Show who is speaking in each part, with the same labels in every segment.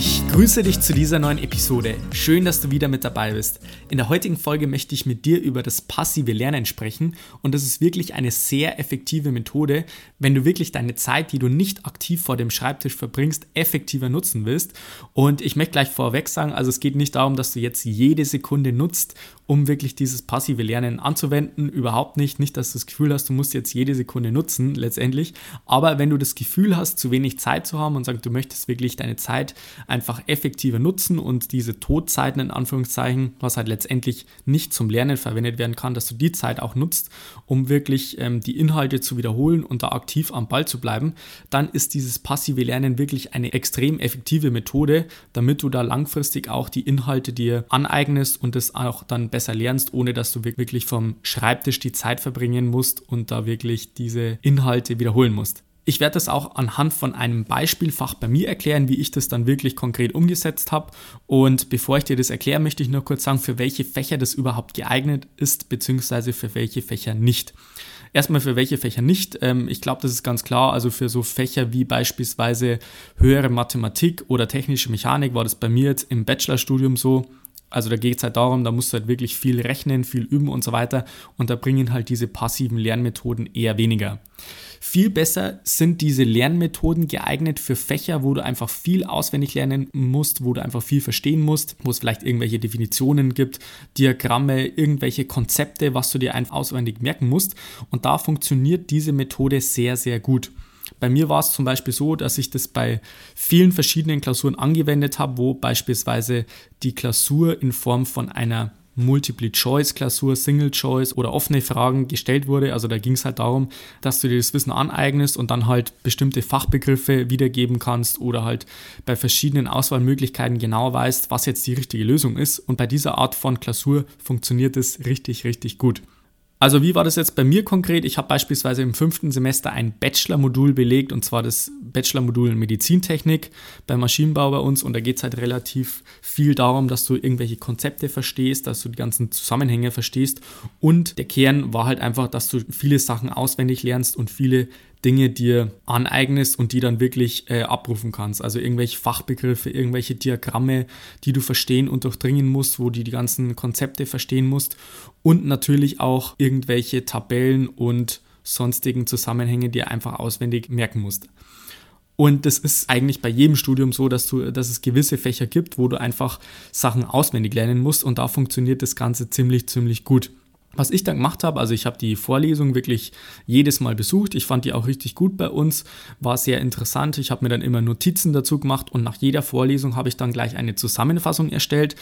Speaker 1: Ich grüße dich zu dieser neuen Episode. Schön, dass du wieder mit dabei bist. In der heutigen Folge möchte ich mit dir über das passive Lernen sprechen und das ist wirklich eine sehr effektive Methode, wenn du wirklich deine Zeit, die du nicht aktiv vor dem Schreibtisch verbringst, effektiver nutzen willst. Und ich möchte gleich vorweg sagen, also es geht nicht darum, dass du jetzt jede Sekunde nutzt, um wirklich dieses passive Lernen anzuwenden. Überhaupt nicht. Nicht, dass du das Gefühl hast, du musst jetzt jede Sekunde nutzen, letztendlich. Aber wenn du das Gefühl hast, zu wenig Zeit zu haben und sagst, du möchtest wirklich deine Zeit einfach effektiver nutzen und diese Todzeiten in Anführungszeichen, was halt letztendlich nicht zum Lernen verwendet werden kann, dass du die Zeit auch nutzt, um wirklich ähm, die Inhalte zu wiederholen und da aktiv am Ball zu bleiben, dann ist dieses passive Lernen wirklich eine extrem effektive Methode, damit du da langfristig auch die Inhalte dir aneignest und das auch dann besser besser lernst, ohne dass du wirklich vom Schreibtisch die Zeit verbringen musst und da wirklich diese Inhalte wiederholen musst. Ich werde das auch anhand von einem Beispielfach bei mir erklären, wie ich das dann wirklich konkret umgesetzt habe. Und bevor ich dir das erkläre, möchte ich nur kurz sagen, für welche Fächer das überhaupt geeignet ist, beziehungsweise für welche Fächer nicht. Erstmal für welche Fächer nicht. Ähm, ich glaube, das ist ganz klar. Also für so Fächer wie beispielsweise höhere Mathematik oder technische Mechanik war das bei mir jetzt im Bachelorstudium so. Also da geht es halt darum, da musst du halt wirklich viel rechnen, viel üben und so weiter. Und da bringen halt diese passiven Lernmethoden eher weniger. Viel besser sind diese Lernmethoden geeignet für Fächer, wo du einfach viel auswendig lernen musst, wo du einfach viel verstehen musst, wo es vielleicht irgendwelche Definitionen gibt, Diagramme, irgendwelche Konzepte, was du dir einfach auswendig merken musst. Und da funktioniert diese Methode sehr, sehr gut. Bei mir war es zum Beispiel so, dass ich das bei vielen verschiedenen Klausuren angewendet habe, wo beispielsweise die Klausur in Form von einer Multiple-Choice-Klausur, Single-Choice oder offene Fragen gestellt wurde. Also da ging es halt darum, dass du dir das Wissen aneignest und dann halt bestimmte Fachbegriffe wiedergeben kannst oder halt bei verschiedenen Auswahlmöglichkeiten genau weißt, was jetzt die richtige Lösung ist. Und bei dieser Art von Klausur funktioniert es richtig, richtig gut. Also wie war das jetzt bei mir konkret? Ich habe beispielsweise im fünften Semester ein Bachelor-Modul belegt und zwar das Bachelor-Modul Medizintechnik beim Maschinenbau bei uns und da geht es halt relativ viel darum, dass du irgendwelche Konzepte verstehst, dass du die ganzen Zusammenhänge verstehst und der Kern war halt einfach, dass du viele Sachen auswendig lernst und viele Dinge dir aneignest und die dann wirklich äh, abrufen kannst. Also irgendwelche Fachbegriffe, irgendwelche Diagramme, die du verstehen und durchdringen musst, wo du die ganzen Konzepte verstehen musst und natürlich auch irgendwelche Tabellen und sonstigen Zusammenhänge, die du einfach auswendig merken musst. Und das ist eigentlich bei jedem Studium so, dass, du, dass es gewisse Fächer gibt, wo du einfach Sachen auswendig lernen musst und da funktioniert das Ganze ziemlich, ziemlich gut. Was ich dann gemacht habe, also ich habe die Vorlesung wirklich jedes Mal besucht. Ich fand die auch richtig gut bei uns, war sehr interessant. Ich habe mir dann immer Notizen dazu gemacht und nach jeder Vorlesung habe ich dann gleich eine Zusammenfassung erstellt.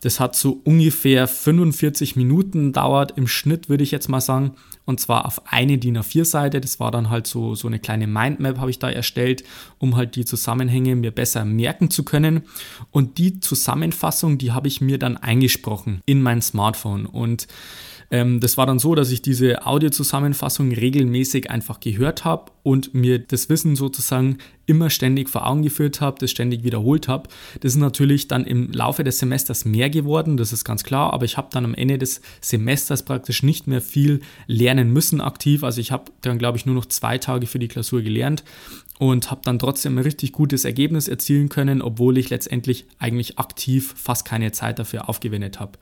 Speaker 1: Das hat so ungefähr 45 Minuten dauert im Schnitt, würde ich jetzt mal sagen. Und zwar auf eine DIN A4-Seite. Das war dann halt so, so eine kleine Mindmap habe ich da erstellt, um halt die Zusammenhänge mir besser merken zu können. Und die Zusammenfassung, die habe ich mir dann eingesprochen in mein Smartphone. Und ähm, das war dann so, dass ich diese Audiozusammenfassung regelmäßig einfach gehört habe und mir das Wissen sozusagen immer ständig vor Augen geführt habe, das ständig wiederholt habe. Das ist natürlich dann im Laufe des Semesters mehr geworden, das ist ganz klar, aber ich habe dann am Ende des Semesters praktisch nicht mehr viel lernen müssen aktiv. Also ich habe dann, glaube ich, nur noch zwei Tage für die Klausur gelernt und habe dann trotzdem ein richtig gutes Ergebnis erzielen können, obwohl ich letztendlich eigentlich aktiv fast keine Zeit dafür aufgewendet habe.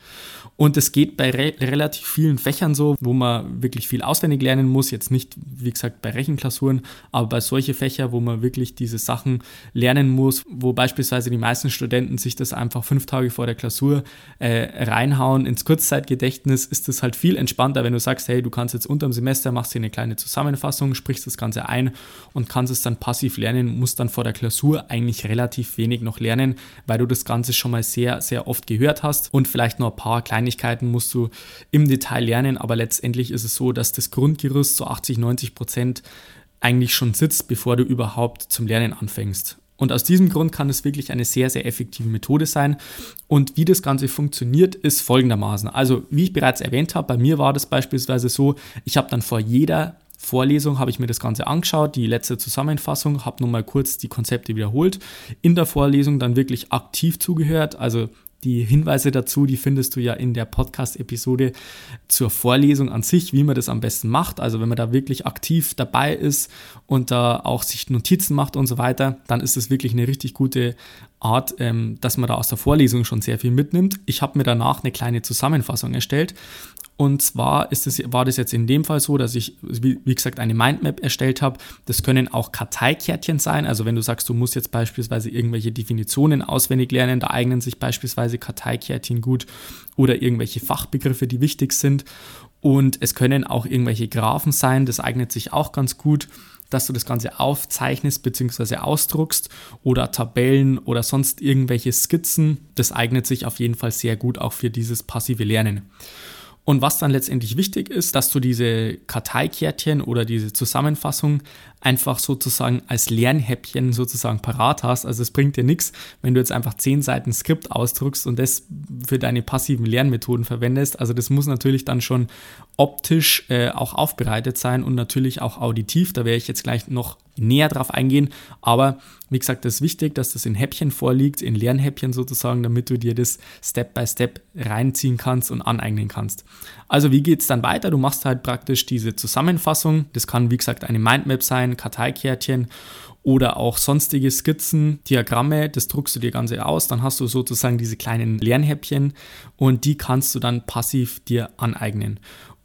Speaker 1: Und es geht bei re relativ vielen Fächern so, wo man wirklich viel auswendig lernen muss, jetzt nicht, wie gesagt, bei Rechenklausuren, aber bei solchen Fächern, wo man wirklich diese Sachen lernen muss, wo beispielsweise die meisten Studenten sich das einfach fünf Tage vor der Klausur äh, reinhauen. Ins Kurzzeitgedächtnis, ist es halt viel entspannter, wenn du sagst, hey, du kannst jetzt unter dem Semester, machst dir eine kleine Zusammenfassung, sprichst das Ganze ein und kannst es dann passiv lernen, musst dann vor der Klausur eigentlich relativ wenig noch lernen, weil du das Ganze schon mal sehr, sehr oft gehört hast. Und vielleicht noch ein paar Kleinigkeiten musst du im Detail lernen, aber letztendlich ist es so, dass das Grundgerüst zu so 80, 90 Prozent eigentlich schon sitzt, bevor du überhaupt zum Lernen anfängst. Und aus diesem Grund kann es wirklich eine sehr, sehr effektive Methode sein. Und wie das Ganze funktioniert, ist folgendermaßen. Also, wie ich bereits erwähnt habe, bei mir war das beispielsweise so, ich habe dann vor jeder Vorlesung habe ich mir das Ganze angeschaut, die letzte Zusammenfassung, habe nochmal kurz die Konzepte wiederholt. In der Vorlesung dann wirklich aktiv zugehört, also die Hinweise dazu, die findest du ja in der Podcast-Episode zur Vorlesung an sich, wie man das am besten macht. Also wenn man da wirklich aktiv dabei ist und da auch sich Notizen macht und so weiter, dann ist es wirklich eine richtig gute Art, ähm, dass man da aus der Vorlesung schon sehr viel mitnimmt. Ich habe mir danach eine kleine Zusammenfassung erstellt und zwar ist es, war das jetzt in dem Fall so, dass ich, wie, wie gesagt, eine Mindmap erstellt habe. Das können auch Karteikärtchen sein. Also wenn du sagst, du musst jetzt beispielsweise irgendwelche Definitionen auswendig lernen, da eignen sich beispielsweise Karteikärtchen gut oder irgendwelche Fachbegriffe, die wichtig sind. Und es können auch irgendwelche Graphen sein, das eignet sich auch ganz gut dass du das Ganze aufzeichnest bzw. ausdruckst oder Tabellen oder sonst irgendwelche Skizzen. Das eignet sich auf jeden Fall sehr gut auch für dieses passive Lernen. Und was dann letztendlich wichtig ist, dass du diese Karteikärtchen oder diese Zusammenfassung einfach sozusagen als Lernhäppchen sozusagen parat hast. Also es bringt dir nichts, wenn du jetzt einfach zehn Seiten Skript ausdruckst und das für deine passiven Lernmethoden verwendest. Also das muss natürlich dann schon optisch äh, auch aufbereitet sein und natürlich auch auditiv. Da werde ich jetzt gleich noch näher drauf eingehen. Aber wie gesagt, es ist wichtig, dass das in Häppchen vorliegt, in Lernhäppchen sozusagen, damit du dir das Step by Step reinziehen kannst und aneignen kannst. Also wie geht es dann weiter? Du machst halt praktisch diese Zusammenfassung. Das kann wie gesagt eine Mindmap sein, Karteikärtchen oder auch sonstige Skizzen, Diagramme, das druckst du dir ganze aus, dann hast du sozusagen diese kleinen Lernhäppchen und die kannst du dann passiv dir aneignen.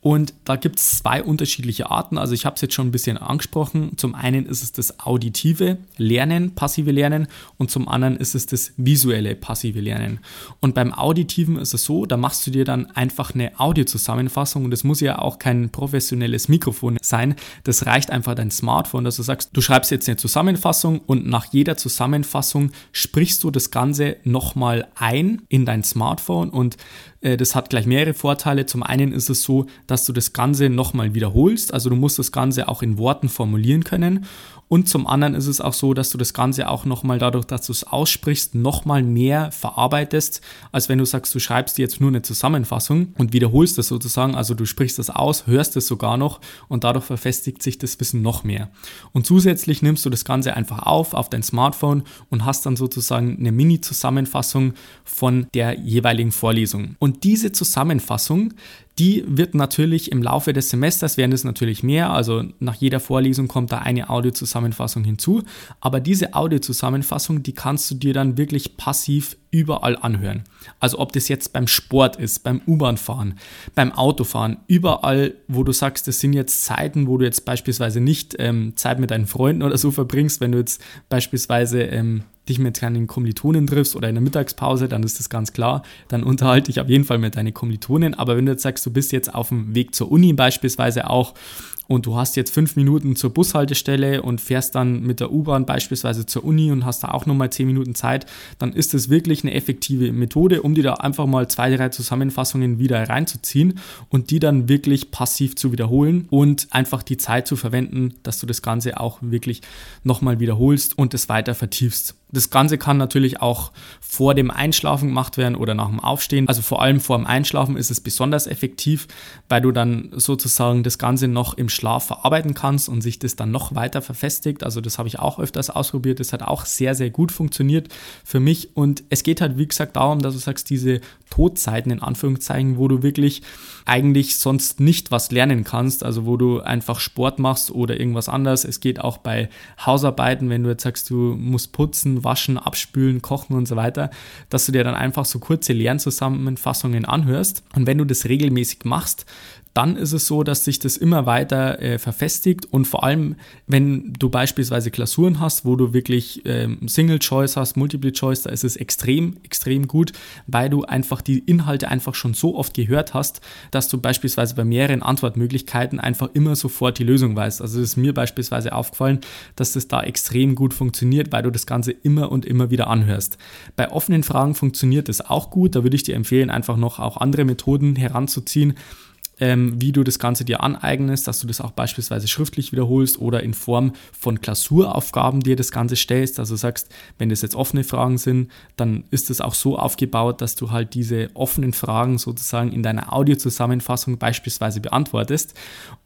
Speaker 1: Und da gibt es zwei unterschiedliche Arten. Also ich habe es jetzt schon ein bisschen angesprochen. Zum einen ist es das auditive Lernen, passive Lernen und zum anderen ist es das visuelle passive Lernen. Und beim auditiven ist es so, da machst du dir dann einfach eine Audiozusammenfassung und das muss ja auch kein professionelles Mikrofon sein. Das reicht einfach dein Smartphone, dass du sagst, du schreibst jetzt eine Zusammenfassung und nach jeder Zusammenfassung sprichst du das Ganze nochmal ein in dein Smartphone und äh, das hat gleich mehrere Vorteile. Zum einen ist es so, dass du das Ganze nochmal wiederholst. Also du musst das Ganze auch in Worten formulieren können. Und zum anderen ist es auch so, dass du das Ganze auch nochmal dadurch, dass du es aussprichst, nochmal mehr verarbeitest, als wenn du sagst, du schreibst dir jetzt nur eine Zusammenfassung und wiederholst das sozusagen. Also du sprichst das aus, hörst es sogar noch und dadurch verfestigt sich das Wissen noch mehr. Und zusätzlich nimmst du das Ganze einfach auf auf dein Smartphone und hast dann sozusagen eine Mini-Zusammenfassung von der jeweiligen Vorlesung. Und diese Zusammenfassung, die wird natürlich im Laufe des Semesters werden es natürlich mehr, also nach jeder Vorlesung kommt da eine Audiozusammenfassung hinzu, aber diese Audiozusammenfassung, die kannst du dir dann wirklich passiv überall anhören. Also ob das jetzt beim Sport ist, beim U-Bahn-Fahren, beim Autofahren, überall, wo du sagst, das sind jetzt Zeiten, wo du jetzt beispielsweise nicht ähm, Zeit mit deinen Freunden oder so verbringst, wenn du jetzt beispielsweise ähm, dich mit deinen Kommilitonen triffst oder in der Mittagspause, dann ist das ganz klar. Dann unterhalte dich auf jeden Fall mit deinen Kommilitonen. Aber wenn du jetzt sagst, du bist jetzt auf dem Weg zur Uni beispielsweise auch und du hast jetzt fünf Minuten zur Bushaltestelle und fährst dann mit der U-Bahn beispielsweise zur Uni und hast da auch nochmal zehn Minuten Zeit, dann ist das wirklich eine effektive Methode, um dir da einfach mal zwei, drei Zusammenfassungen wieder reinzuziehen und die dann wirklich passiv zu wiederholen und einfach die Zeit zu verwenden, dass du das Ganze auch wirklich nochmal wiederholst und es weiter vertiefst. Das Ganze kann natürlich auch vor dem Einschlafen gemacht werden oder nach dem Aufstehen. Also vor allem vor dem Einschlafen ist es besonders effektiv, weil du dann sozusagen das Ganze noch im Schlaf verarbeiten kannst und sich das dann noch weiter verfestigt. Also das habe ich auch öfters ausprobiert. Das hat auch sehr, sehr gut funktioniert für mich. Und es geht halt, wie gesagt, darum, dass du sagst, diese Todzeiten in Anführungszeichen, wo du wirklich eigentlich sonst nicht was lernen kannst, also wo du einfach Sport machst oder irgendwas anderes. Es geht auch bei Hausarbeiten, wenn du jetzt sagst, du musst putzen, waschen, abspülen, kochen und so weiter, dass du dir dann einfach so kurze Lernzusammenfassungen anhörst. Und wenn du das regelmäßig machst, dann ist es so, dass sich das immer weiter äh, verfestigt und vor allem, wenn du beispielsweise Klausuren hast, wo du wirklich ähm, Single Choice hast, Multiple Choice, da ist es extrem, extrem gut, weil du einfach die Inhalte einfach schon so oft gehört hast, dass du beispielsweise bei mehreren Antwortmöglichkeiten einfach immer sofort die Lösung weißt. Also es ist mir beispielsweise aufgefallen, dass das da extrem gut funktioniert, weil du das Ganze immer und immer wieder anhörst. Bei offenen Fragen funktioniert das auch gut, da würde ich dir empfehlen, einfach noch auch andere Methoden heranzuziehen ähm, wie du das Ganze dir aneignest, dass du das auch beispielsweise schriftlich wiederholst oder in Form von Klausuraufgaben dir das Ganze stellst. Also sagst, wenn das jetzt offene Fragen sind, dann ist es auch so aufgebaut, dass du halt diese offenen Fragen sozusagen in deiner Audiozusammenfassung beispielsweise beantwortest.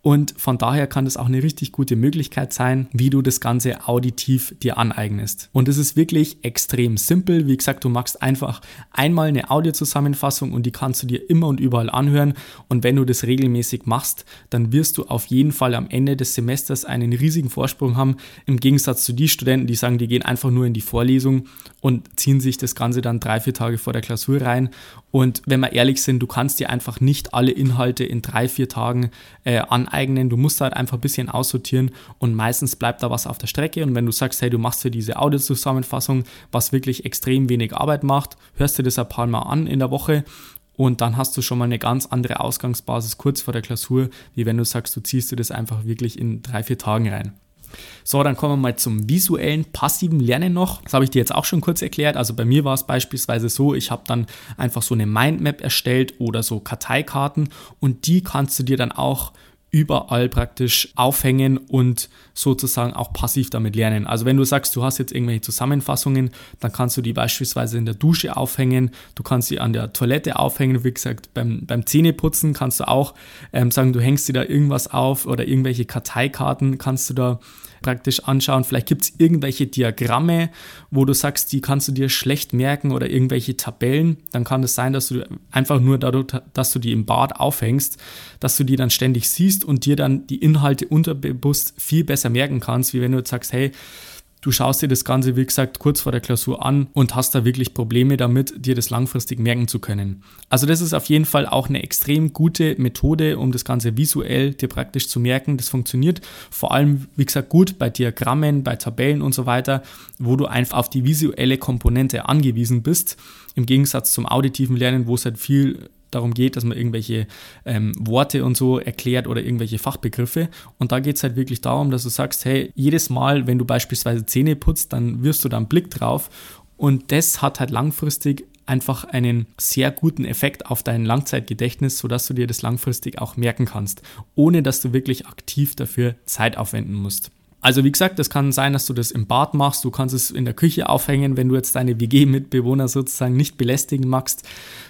Speaker 1: Und von daher kann das auch eine richtig gute Möglichkeit sein, wie du das Ganze auditiv dir aneignest. Und es ist wirklich extrem simpel. Wie gesagt, du machst einfach einmal eine Audiozusammenfassung und die kannst du dir immer und überall anhören. Und wenn du das regelmäßig machst, dann wirst du auf jeden Fall am Ende des Semesters einen riesigen Vorsprung haben. Im Gegensatz zu den Studenten, die sagen, die gehen einfach nur in die Vorlesung und ziehen sich das Ganze dann drei, vier Tage vor der Klausur rein. Und wenn wir ehrlich sind, du kannst dir einfach nicht alle Inhalte in drei, vier Tagen äh, aneignen. Du musst halt einfach ein bisschen aussortieren und meistens bleibt da was auf der Strecke. Und wenn du sagst, hey, du machst dir diese Audiozusammenfassung, was wirklich extrem wenig Arbeit macht, hörst du das ein paar Mal an in der Woche und dann hast du schon mal eine ganz andere Ausgangsbasis kurz vor der Klausur, wie wenn du sagst, du ziehst dir das einfach wirklich in drei, vier Tagen rein. So, dann kommen wir mal zum visuellen, passiven Lernen noch. Das habe ich dir jetzt auch schon kurz erklärt. Also bei mir war es beispielsweise so, ich habe dann einfach so eine Mindmap erstellt oder so Karteikarten und die kannst du dir dann auch überall praktisch aufhängen und sozusagen auch passiv damit lernen. Also wenn du sagst, du hast jetzt irgendwelche Zusammenfassungen, dann kannst du die beispielsweise in der Dusche aufhängen, du kannst sie an der Toilette aufhängen, wie gesagt, beim, beim Zähneputzen kannst du auch ähm, sagen, du hängst dir da irgendwas auf oder irgendwelche Karteikarten kannst du da praktisch anschauen. Vielleicht gibt es irgendwelche Diagramme, wo du sagst, die kannst du dir schlecht merken oder irgendwelche Tabellen. Dann kann es das sein, dass du einfach nur dadurch, dass du die im Bad aufhängst, dass du die dann ständig siehst und dir dann die Inhalte unterbewusst viel besser merken kannst, wie wenn du jetzt sagst, hey, Du schaust dir das Ganze, wie gesagt, kurz vor der Klausur an und hast da wirklich Probleme damit, dir das langfristig merken zu können. Also das ist auf jeden Fall auch eine extrem gute Methode, um das Ganze visuell dir praktisch zu merken. Das funktioniert vor allem, wie gesagt, gut bei Diagrammen, bei Tabellen und so weiter, wo du einfach auf die visuelle Komponente angewiesen bist. Im Gegensatz zum auditiven Lernen, wo es halt viel darum geht, dass man irgendwelche ähm, Worte und so erklärt oder irgendwelche Fachbegriffe. Und da geht es halt wirklich darum, dass du sagst, hey, jedes Mal, wenn du beispielsweise Zähne putzt, dann wirst du da einen Blick drauf. Und das hat halt langfristig einfach einen sehr guten Effekt auf dein Langzeitgedächtnis, sodass du dir das langfristig auch merken kannst, ohne dass du wirklich aktiv dafür Zeit aufwenden musst. Also wie gesagt, es kann sein, dass du das im Bad machst, du kannst es in der Küche aufhängen, wenn du jetzt deine WG-Mitbewohner sozusagen nicht belästigen magst.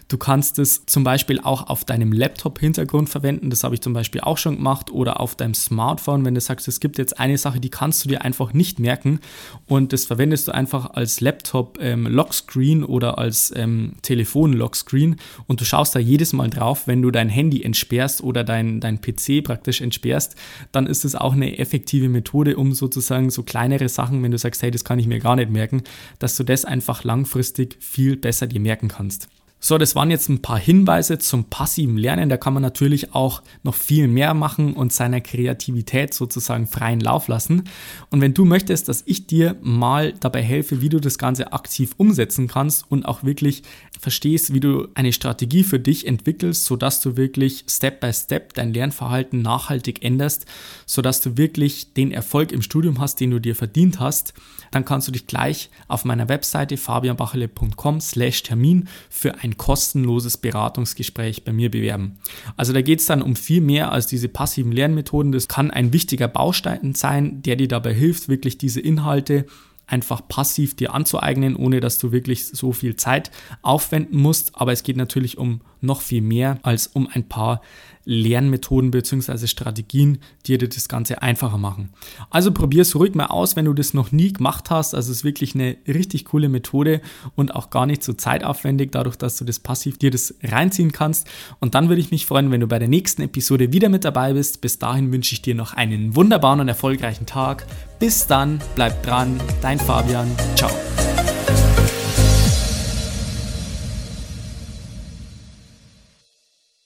Speaker 1: Du kannst es zum Beispiel auch auf deinem Laptop-Hintergrund verwenden, das habe ich zum Beispiel auch schon gemacht, oder auf deinem Smartphone, wenn du sagst, es gibt jetzt eine Sache, die kannst du dir einfach nicht merken und das verwendest du einfach als Laptop-Lockscreen ähm, oder als ähm, Telefon-Lockscreen und du schaust da jedes Mal drauf, wenn du dein Handy entsperrst oder dein, dein PC praktisch entsperrst, dann ist es auch eine effektive Methode, um sozusagen so kleinere Sachen, wenn du sagst, hey, das kann ich mir gar nicht merken, dass du das einfach langfristig viel besser dir merken kannst. So, das waren jetzt ein paar Hinweise zum passiven Lernen. Da kann man natürlich auch noch viel mehr machen und seiner Kreativität sozusagen freien Lauf lassen. Und wenn du möchtest, dass ich dir mal dabei helfe, wie du das Ganze aktiv umsetzen kannst und auch wirklich verstehst, wie du eine Strategie für dich entwickelst, sodass du wirklich Step by Step dein Lernverhalten nachhaltig änderst, sodass du wirklich den Erfolg im Studium hast, den du dir verdient hast, dann kannst du dich gleich auf meiner Webseite fabianbachele.com slash Termin für ein kostenloses Beratungsgespräch bei mir bewerben. Also da geht es dann um viel mehr als diese passiven Lernmethoden. Das kann ein wichtiger Baustein sein, der dir dabei hilft, wirklich diese Inhalte einfach passiv dir anzueignen, ohne dass du wirklich so viel Zeit aufwenden musst. Aber es geht natürlich um noch viel mehr als um ein paar Lernmethoden bzw. Strategien, die dir das Ganze einfacher machen. Also probier es ruhig mal aus, wenn du das noch nie gemacht hast. Also es ist wirklich eine richtig coole Methode und auch gar nicht so zeitaufwendig, dadurch, dass du das passiv dir das reinziehen kannst. Und dann würde ich mich freuen, wenn du bei der nächsten Episode wieder mit dabei bist. Bis dahin wünsche ich dir noch einen wunderbaren und erfolgreichen Tag. Bis dann, bleib dran, dein Fabian. Ciao.